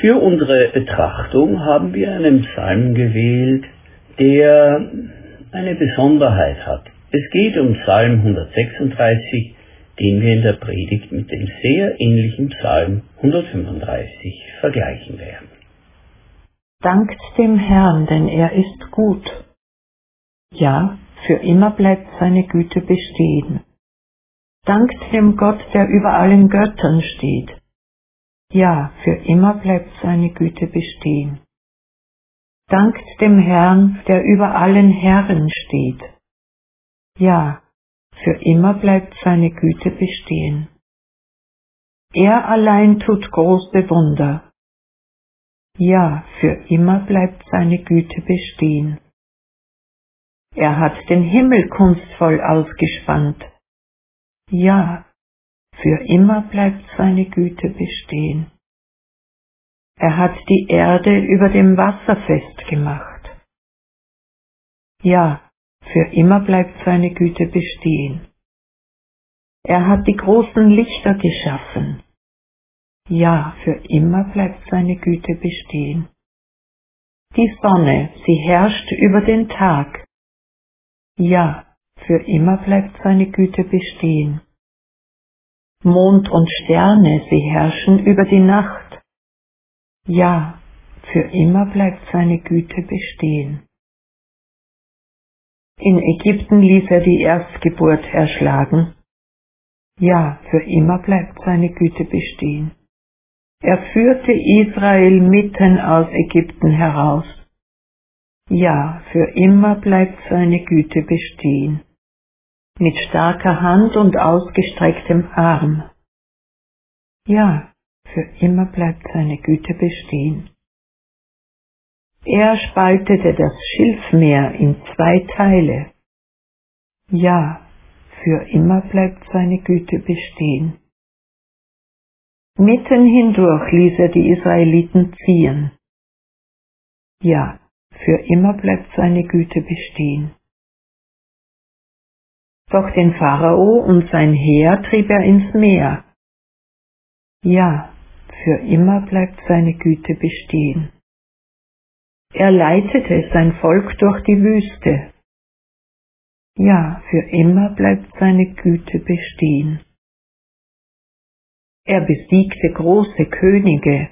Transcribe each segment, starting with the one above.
Für unsere Betrachtung haben wir einen Psalm gewählt, der eine Besonderheit hat. Es geht um Psalm 136, den wir in der Predigt mit dem sehr ähnlichen Psalm 135 vergleichen werden. Dankt dem Herrn, denn er ist gut. Ja, für immer bleibt seine Güte bestehen. Dankt dem Gott, der über allen Göttern steht. Ja, für immer bleibt seine Güte bestehen. Dankt dem Herrn, der über allen Herren steht. Ja, für immer bleibt seine Güte bestehen. Er allein tut große Wunder. Ja, für immer bleibt seine Güte bestehen. Er hat den Himmel kunstvoll ausgespannt. Ja, für immer bleibt seine Güte bestehen. Er hat die Erde über dem Wasser festgemacht. Ja, für immer bleibt seine Güte bestehen. Er hat die großen Lichter geschaffen. Ja, für immer bleibt seine Güte bestehen. Die Sonne, sie herrscht über den Tag. Ja, für immer bleibt seine Güte bestehen. Mond und Sterne, sie herrschen über die Nacht. Ja, für immer bleibt seine Güte bestehen. In Ägypten ließ er die Erstgeburt erschlagen. Ja, für immer bleibt seine Güte bestehen. Er führte Israel mitten aus Ägypten heraus. Ja, für immer bleibt seine Güte bestehen. Mit starker Hand und ausgestrecktem Arm. Ja, für immer bleibt seine Güte bestehen. Er spaltete das Schilfmeer in zwei Teile. Ja, für immer bleibt seine Güte bestehen. Mitten hindurch ließ er die Israeliten ziehen. Ja, für immer bleibt seine Güte bestehen. Doch den Pharao und sein Heer trieb er ins Meer. Ja, für immer bleibt seine Güte bestehen. Er leitete sein Volk durch die Wüste. Ja, für immer bleibt seine Güte bestehen. Er besiegte große Könige.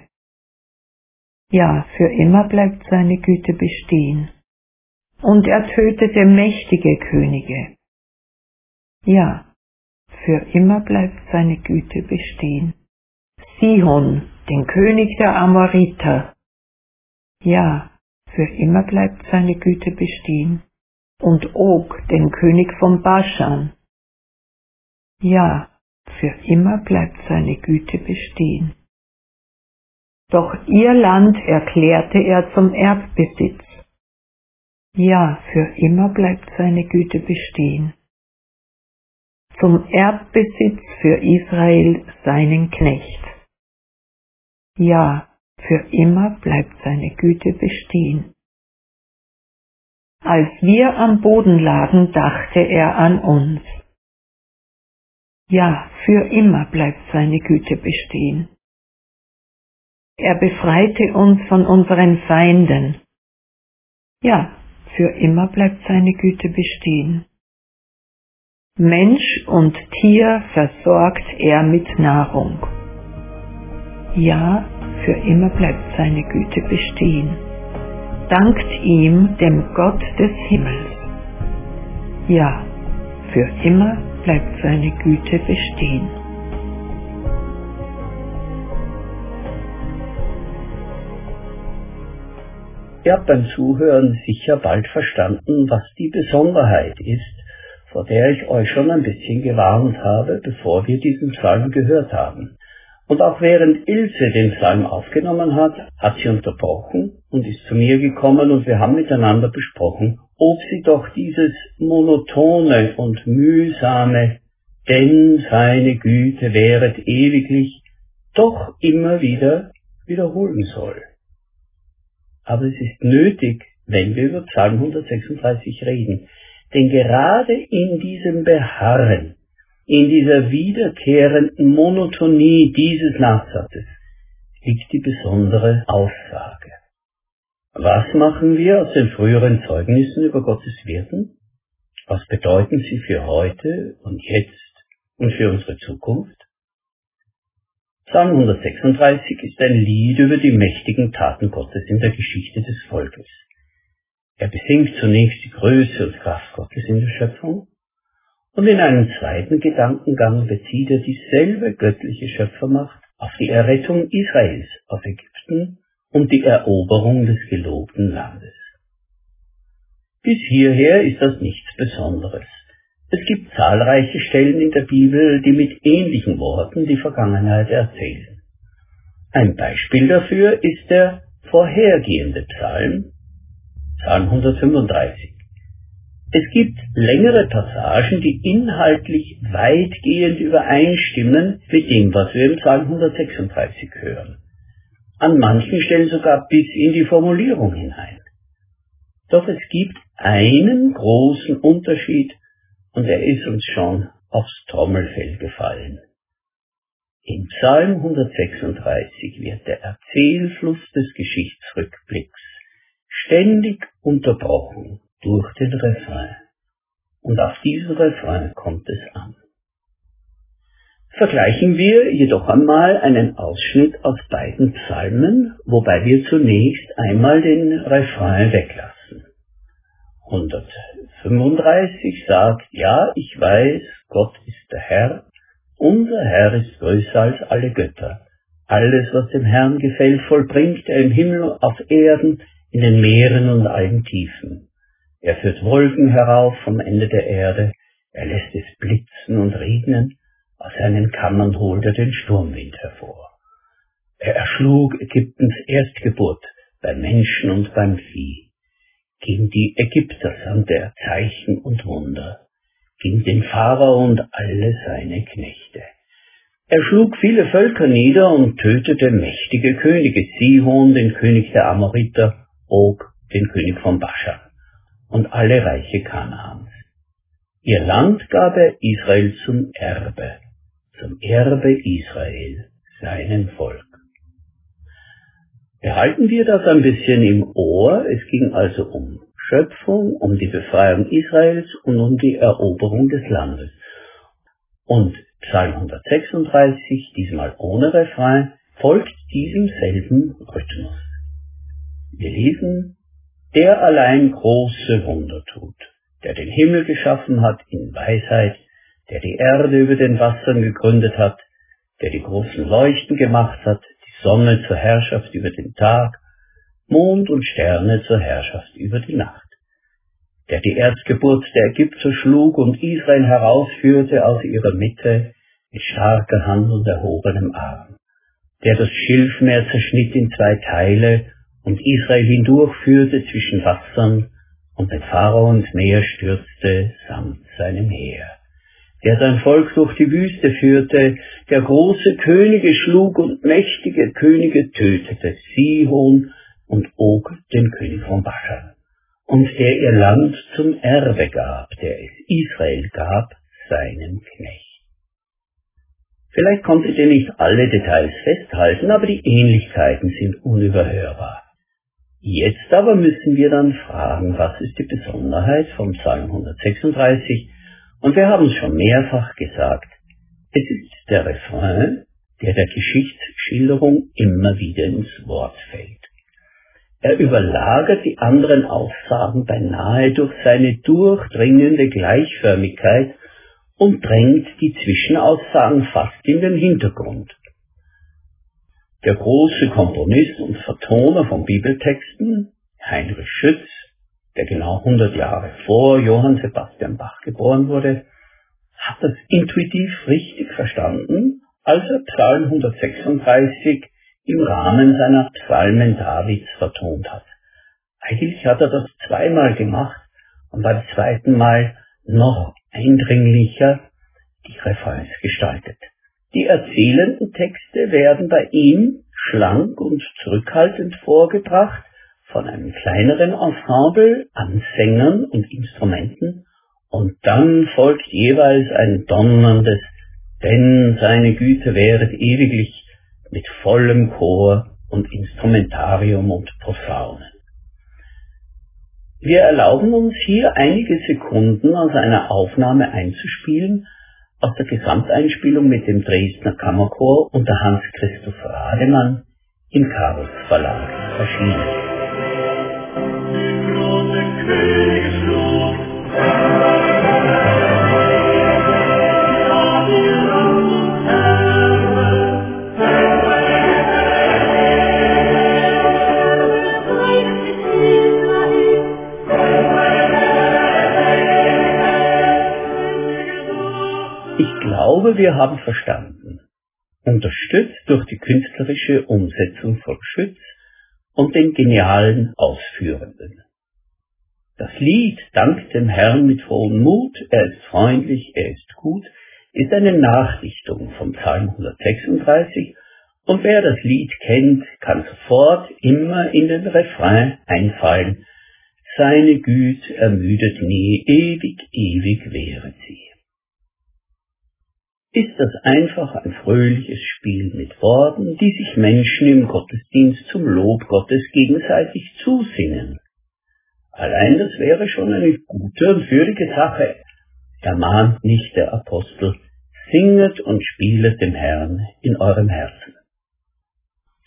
Ja, für immer bleibt seine Güte bestehen. Und er tötete mächtige Könige. Ja, für immer bleibt seine Güte bestehen. Sihon, den König der Amoriter. Ja, für immer bleibt seine Güte bestehen. Und Og, den König von Baschan. Ja, für immer bleibt seine Güte bestehen. Doch ihr Land erklärte er zum Erbbesitz. Ja, für immer bleibt seine Güte bestehen. Zum Erbbesitz für Israel seinen Knecht. Ja, für immer bleibt seine Güte bestehen. Als wir am Boden lagen, dachte er an uns. Ja, für immer bleibt seine Güte bestehen. Er befreite uns von unseren Feinden. Ja, für immer bleibt seine Güte bestehen. Mensch und Tier versorgt er mit Nahrung. Ja, für immer bleibt seine Güte bestehen. Dankt ihm, dem Gott des Himmels. Ja, für immer bleibt seine Güte bestehen. Ihr habt beim Zuhören sicher bald verstanden, was die Besonderheit ist, vor der ich euch schon ein bisschen gewarnt habe, bevor wir diesen Psalm gehört haben. Und auch während Ilse den Psalm aufgenommen hat, hat sie unterbrochen und ist zu mir gekommen und wir haben miteinander besprochen, ob sie doch dieses monotone und mühsame, denn seine Güte wäret ewiglich, doch immer wieder wiederholen soll. Aber es ist nötig, wenn wir über Psalm 136 reden, denn gerade in diesem Beharren, in dieser wiederkehrenden Monotonie dieses Nachsatzes liegt die besondere Aussage. Was machen wir aus den früheren Zeugnissen über Gottes Wirken? Was bedeuten sie für heute und jetzt und für unsere Zukunft? Psalm 136 ist ein Lied über die mächtigen Taten Gottes in der Geschichte des Volkes. Er besingt zunächst die Größe und Kraft Gottes in der Schöpfung und in einem zweiten Gedankengang bezieht er dieselbe göttliche Schöpfermacht auf die Errettung Israels aus Ägypten und die Eroberung des gelobten Landes. Bis hierher ist das nichts Besonderes. Es gibt zahlreiche Stellen in der Bibel, die mit ähnlichen Worten die Vergangenheit erzählen. Ein Beispiel dafür ist der vorhergehende Psalm, Psalm 135. Es gibt längere Passagen, die inhaltlich weitgehend übereinstimmen mit dem, was wir im Psalm 136 hören. An manchen Stellen sogar bis in die Formulierung hinein. Doch es gibt einen großen Unterschied und er ist uns schon aufs Trommelfell gefallen. Im Psalm 136 wird der Erzählfluss des Geschichtsrückblicks ständig unterbrochen durch den Refrain. Und auf diesen Refrain kommt es an. Vergleichen wir jedoch einmal einen Ausschnitt aus beiden Psalmen, wobei wir zunächst einmal den Refrain weglassen. 135 sagt, ja, ich weiß, Gott ist der Herr, unser Herr ist größer als alle Götter. Alles, was dem Herrn gefällt, vollbringt er im Himmel, auf Erden, in den Meeren und allen Tiefen. Er führt Wolken herauf vom Ende der Erde, er lässt es blitzen und regnen, aus seinen Kammern holt er den Sturmwind hervor. Er erschlug Ägyptens Erstgeburt beim Menschen und beim Vieh. Gegen die Ägypter sandte er Zeichen und Wunder, gegen den Pharao und alle seine Knechte. Er schlug viele Völker nieder und tötete mächtige Könige, Sihon, den König der Amoriter, Og, den König von Baschan und alle Reiche Kanaans. Ihr Land gab er Israel zum Erbe, zum Erbe Israel, seinem Volk. Behalten wir das ein bisschen im Ohr, es ging also um Schöpfung, um die Befreiung Israels und um die Eroberung des Landes. Und Psalm 136, diesmal ohne Refrain, folgt diesem selben Rhythmus. Wir lesen der allein große Wunder tut, der den Himmel geschaffen hat in Weisheit, der die Erde über den Wassern gegründet hat, der die großen Leuchten gemacht hat, die Sonne zur Herrschaft über den Tag, Mond und Sterne zur Herrschaft über die Nacht, der die Erstgeburt der Ägypter schlug und Israel herausführte aus ihrer Mitte mit starker Hand und erhobenem Arm, der das Schilfmeer zerschnitt in zwei Teile und Israel hindurchführte zwischen Wassern und den Pharao ins Meer stürzte samt seinem Heer, der sein Volk durch die Wüste führte, der große Könige schlug und mächtige Könige tötete, Sihon und Og, den König von Baschan, und der ihr Land zum Erbe gab, der es Israel gab, seinem Knecht. Vielleicht konntet ihr nicht alle Details festhalten, aber die Ähnlichkeiten sind unüberhörbar. Jetzt aber müssen wir dann fragen, was ist die Besonderheit vom Psalm 136? Und wir haben es schon mehrfach gesagt, es ist der Refrain, der der Geschichtsschilderung immer wieder ins Wort fällt. Er überlagert die anderen Aussagen beinahe durch seine durchdringende Gleichförmigkeit und drängt die Zwischenaussagen fast in den Hintergrund. Der große Komponist und Vertoner von Bibeltexten, Heinrich Schütz, der genau 100 Jahre vor Johann Sebastian Bach geboren wurde, hat das intuitiv richtig verstanden, als er Psalm 136 im Rahmen seiner Psalmen Davids vertont hat. Eigentlich hat er das zweimal gemacht und beim zweiten Mal noch eindringlicher die Refrains gestaltet. Die erzählenden Texte werden bei ihm schlank und zurückhaltend vorgebracht von einem kleineren Ensemble an Sängern und Instrumenten und dann folgt jeweils ein donnerndes Denn seine Güte wäret ewiglich mit vollem Chor und Instrumentarium und Posaunen. Wir erlauben uns hier einige Sekunden aus einer Aufnahme einzuspielen, aus der Gesamteinspielung mit dem Dresdner Kammerchor unter Hans Christoph Rademann im Karls Verlag erschienen. Glaube, wir haben verstanden. Unterstützt durch die künstlerische Umsetzung von Schütz und den genialen Ausführenden. Das Lied Dank dem Herrn mit frohem Mut, er ist freundlich, er ist gut, ist eine Nachdichtung vom Psalm 136 und wer das Lied kennt, kann sofort immer in den Refrain einfallen. Seine Güte ermüdet nie, ewig, ewig wäre sie ist das einfach ein fröhliches Spiel mit Worten, die sich Menschen im Gottesdienst zum Lob Gottes gegenseitig zusingen. Allein das wäre schon eine gute und würdige Sache. Ermahnt nicht der Apostel, singet und spielet dem Herrn in eurem Herzen.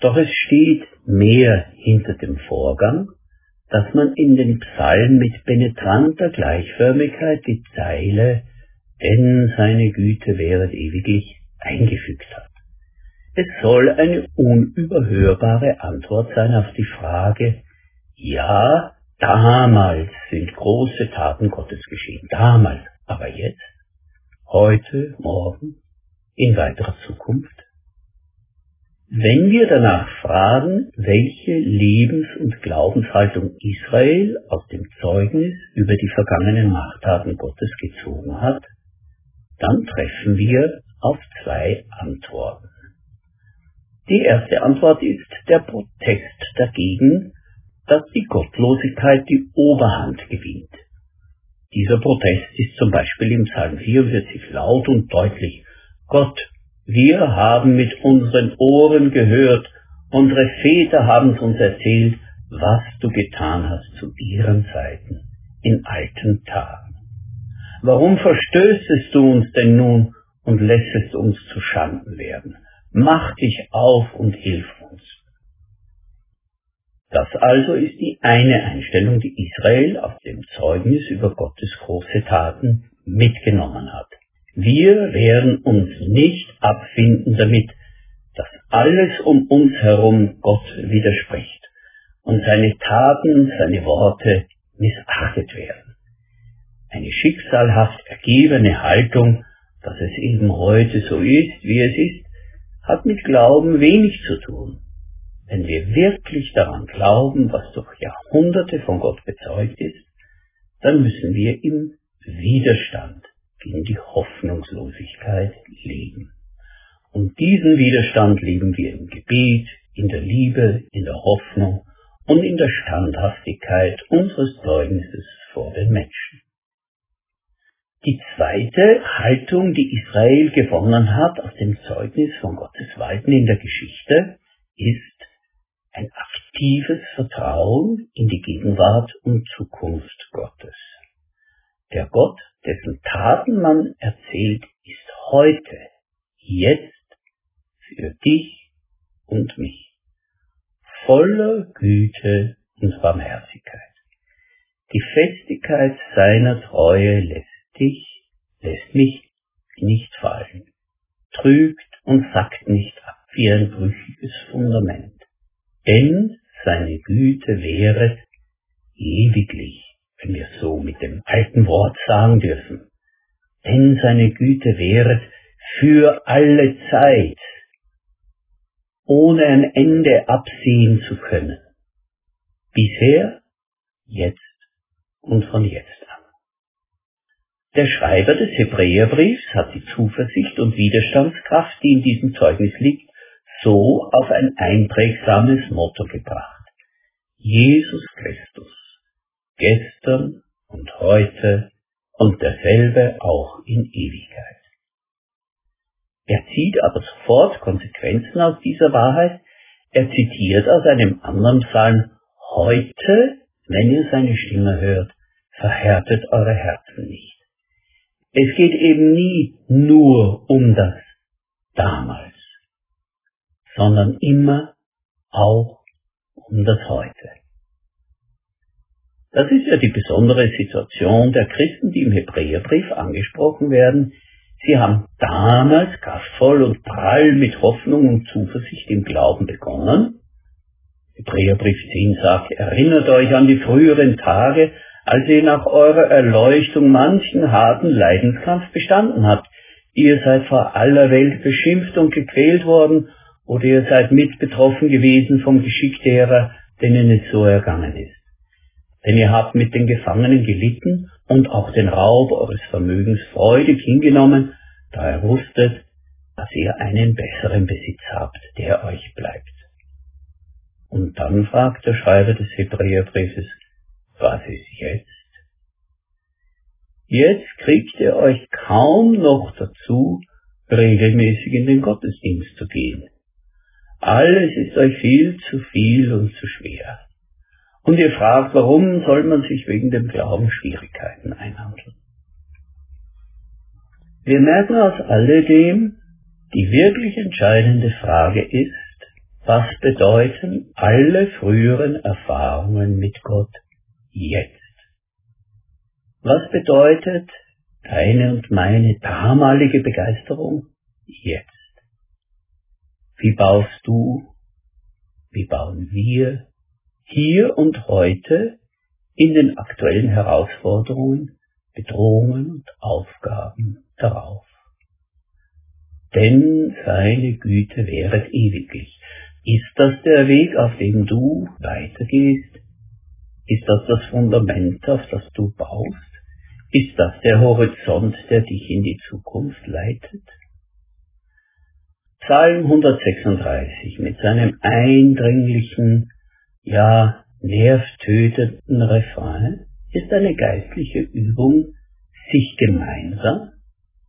Doch es steht mehr hinter dem Vorgang, dass man in den Psalmen mit penetranter Gleichförmigkeit die Zeile denn seine Güte wäret ewiglich eingefügt hat. Es soll eine unüberhörbare Antwort sein auf die Frage, ja, damals sind große Taten Gottes geschehen, damals, aber jetzt, heute, morgen, in weiterer Zukunft? Wenn wir danach fragen, welche Lebens- und Glaubenshaltung Israel aus dem Zeugnis über die vergangenen Machttaten Gottes gezogen hat, dann treffen wir auf zwei Antworten. Die erste Antwort ist der Protest dagegen, dass die Gottlosigkeit die Oberhand gewinnt. Dieser Protest ist zum Beispiel im Psalm 44 laut und deutlich. Gott, wir haben mit unseren Ohren gehört, unsere Väter haben es uns erzählt, was du getan hast zu ihren Zeiten, in alten Tagen. Warum verstößest du uns denn nun und lässest uns zu Schanden werden? Mach dich auf und hilf uns. Das also ist die eine Einstellung, die Israel auf dem Zeugnis über Gottes große Taten mitgenommen hat. Wir werden uns nicht abfinden damit, dass alles um uns herum Gott widerspricht und seine Taten, seine Worte missachtet werden eine schicksalhaft ergebene Haltung, dass es eben heute so ist, wie es ist, hat mit Glauben wenig zu tun. Wenn wir wirklich daran glauben, was durch Jahrhunderte von Gott bezeugt ist, dann müssen wir im Widerstand gegen die Hoffnungslosigkeit leben. Und diesen Widerstand leben wir im Gebet, in der Liebe, in der Hoffnung und in der Standhaftigkeit unseres Zeugnisses vor den Menschen. Die zweite Haltung, die Israel gewonnen hat aus dem Zeugnis von Gottes Walten in der Geschichte, ist ein aktives Vertrauen in die Gegenwart und Zukunft Gottes. Der Gott, dessen Taten man erzählt, ist heute, jetzt für dich und mich, voller Güte und Barmherzigkeit. Die Festigkeit seiner Treue lässt dich, lässt mich nicht fallen, trügt und sackt nicht ab wie ein brüchiges Fundament. Denn seine Güte wäret ewiglich, wenn wir so mit dem alten Wort sagen dürfen. Denn seine Güte wäret für alle Zeit, ohne ein Ende absehen zu können. Bisher, jetzt und von jetzt an. Der Schreiber des Hebräerbriefs hat die Zuversicht und Widerstandskraft, die in diesem Zeugnis liegt, so auf ein einprägsames Motto gebracht. Jesus Christus, gestern und heute und derselbe auch in Ewigkeit. Er zieht aber sofort Konsequenzen aus dieser Wahrheit. Er zitiert aus einem anderen Psalm, heute, wenn ihr seine Stimme hört, verhärtet eure Herzen nicht. Es geht eben nie nur um das damals, sondern immer auch um das heute. Das ist ja die besondere Situation der Christen, die im Hebräerbrief angesprochen werden. Sie haben damals kraftvoll und prall mit Hoffnung und Zuversicht im Glauben begonnen. Hebräerbrief 10 sagt, erinnert euch an die früheren Tage, als ihr nach eurer Erleuchtung manchen harten Leidenskampf bestanden habt. Ihr seid vor aller Welt beschimpft und gequält worden, oder ihr seid mit betroffen gewesen vom Geschick derer, denen es so ergangen ist. Denn ihr habt mit den Gefangenen gelitten und auch den Raub eures Vermögens freudig hingenommen, da ihr wusstet, dass ihr einen besseren Besitz habt, der euch bleibt. Und dann fragt der Schreiber des Hebräerbriefes, was ist jetzt? Jetzt kriegt ihr euch kaum noch dazu, regelmäßig in den Gottesdienst zu gehen. Alles ist euch viel zu viel und zu schwer. Und ihr fragt, warum soll man sich wegen dem Glauben Schwierigkeiten einhandeln? Wir merken aus alledem, die wirklich entscheidende Frage ist, was bedeuten alle früheren Erfahrungen mit Gott jetzt? Was bedeutet deine und meine damalige Begeisterung jetzt? Wie baust du, wie bauen wir hier und heute in den aktuellen Herausforderungen, Bedrohungen und Aufgaben darauf? Denn seine Güte wäret ewiglich. Ist das der Weg, auf dem du weitergehst? Ist das das Fundament, auf das du baust? Ist das der Horizont, der dich in die Zukunft leitet? Psalm 136 mit seinem eindringlichen, ja nervtötenden Refrain ist eine geistliche Übung, sich gemeinsam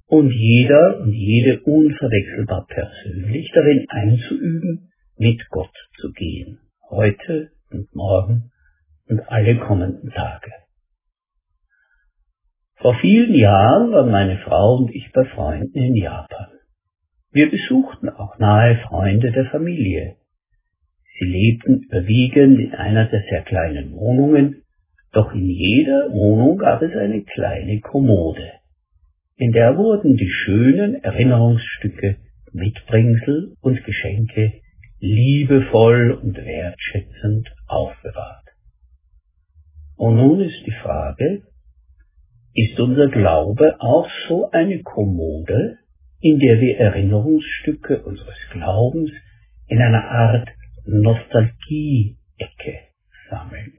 und jeder und jede unverwechselbar persönlich darin einzuüben, mit Gott zu gehen, heute und morgen und alle kommenden Tage. Vor vielen Jahren waren meine Frau und ich bei Freunden in Japan. Wir besuchten auch nahe Freunde der Familie. Sie lebten überwiegend in einer der sehr kleinen Wohnungen, doch in jeder Wohnung gab es eine kleine Kommode. In der wurden die schönen Erinnerungsstücke, Mitbringsel und Geschenke liebevoll und wertschätzend aufbewahrt. Und nun ist die Frage, ist unser Glaube auch so eine Kommode, in der wir Erinnerungsstücke unseres Glaubens in einer Art Nostalgie-Ecke sammeln?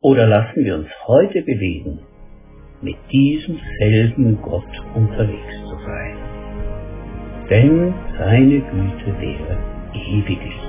Oder lassen wir uns heute bewegen, mit diesem selben Gott unterwegs zu sein? Denn seine Güte wäre ewiglich.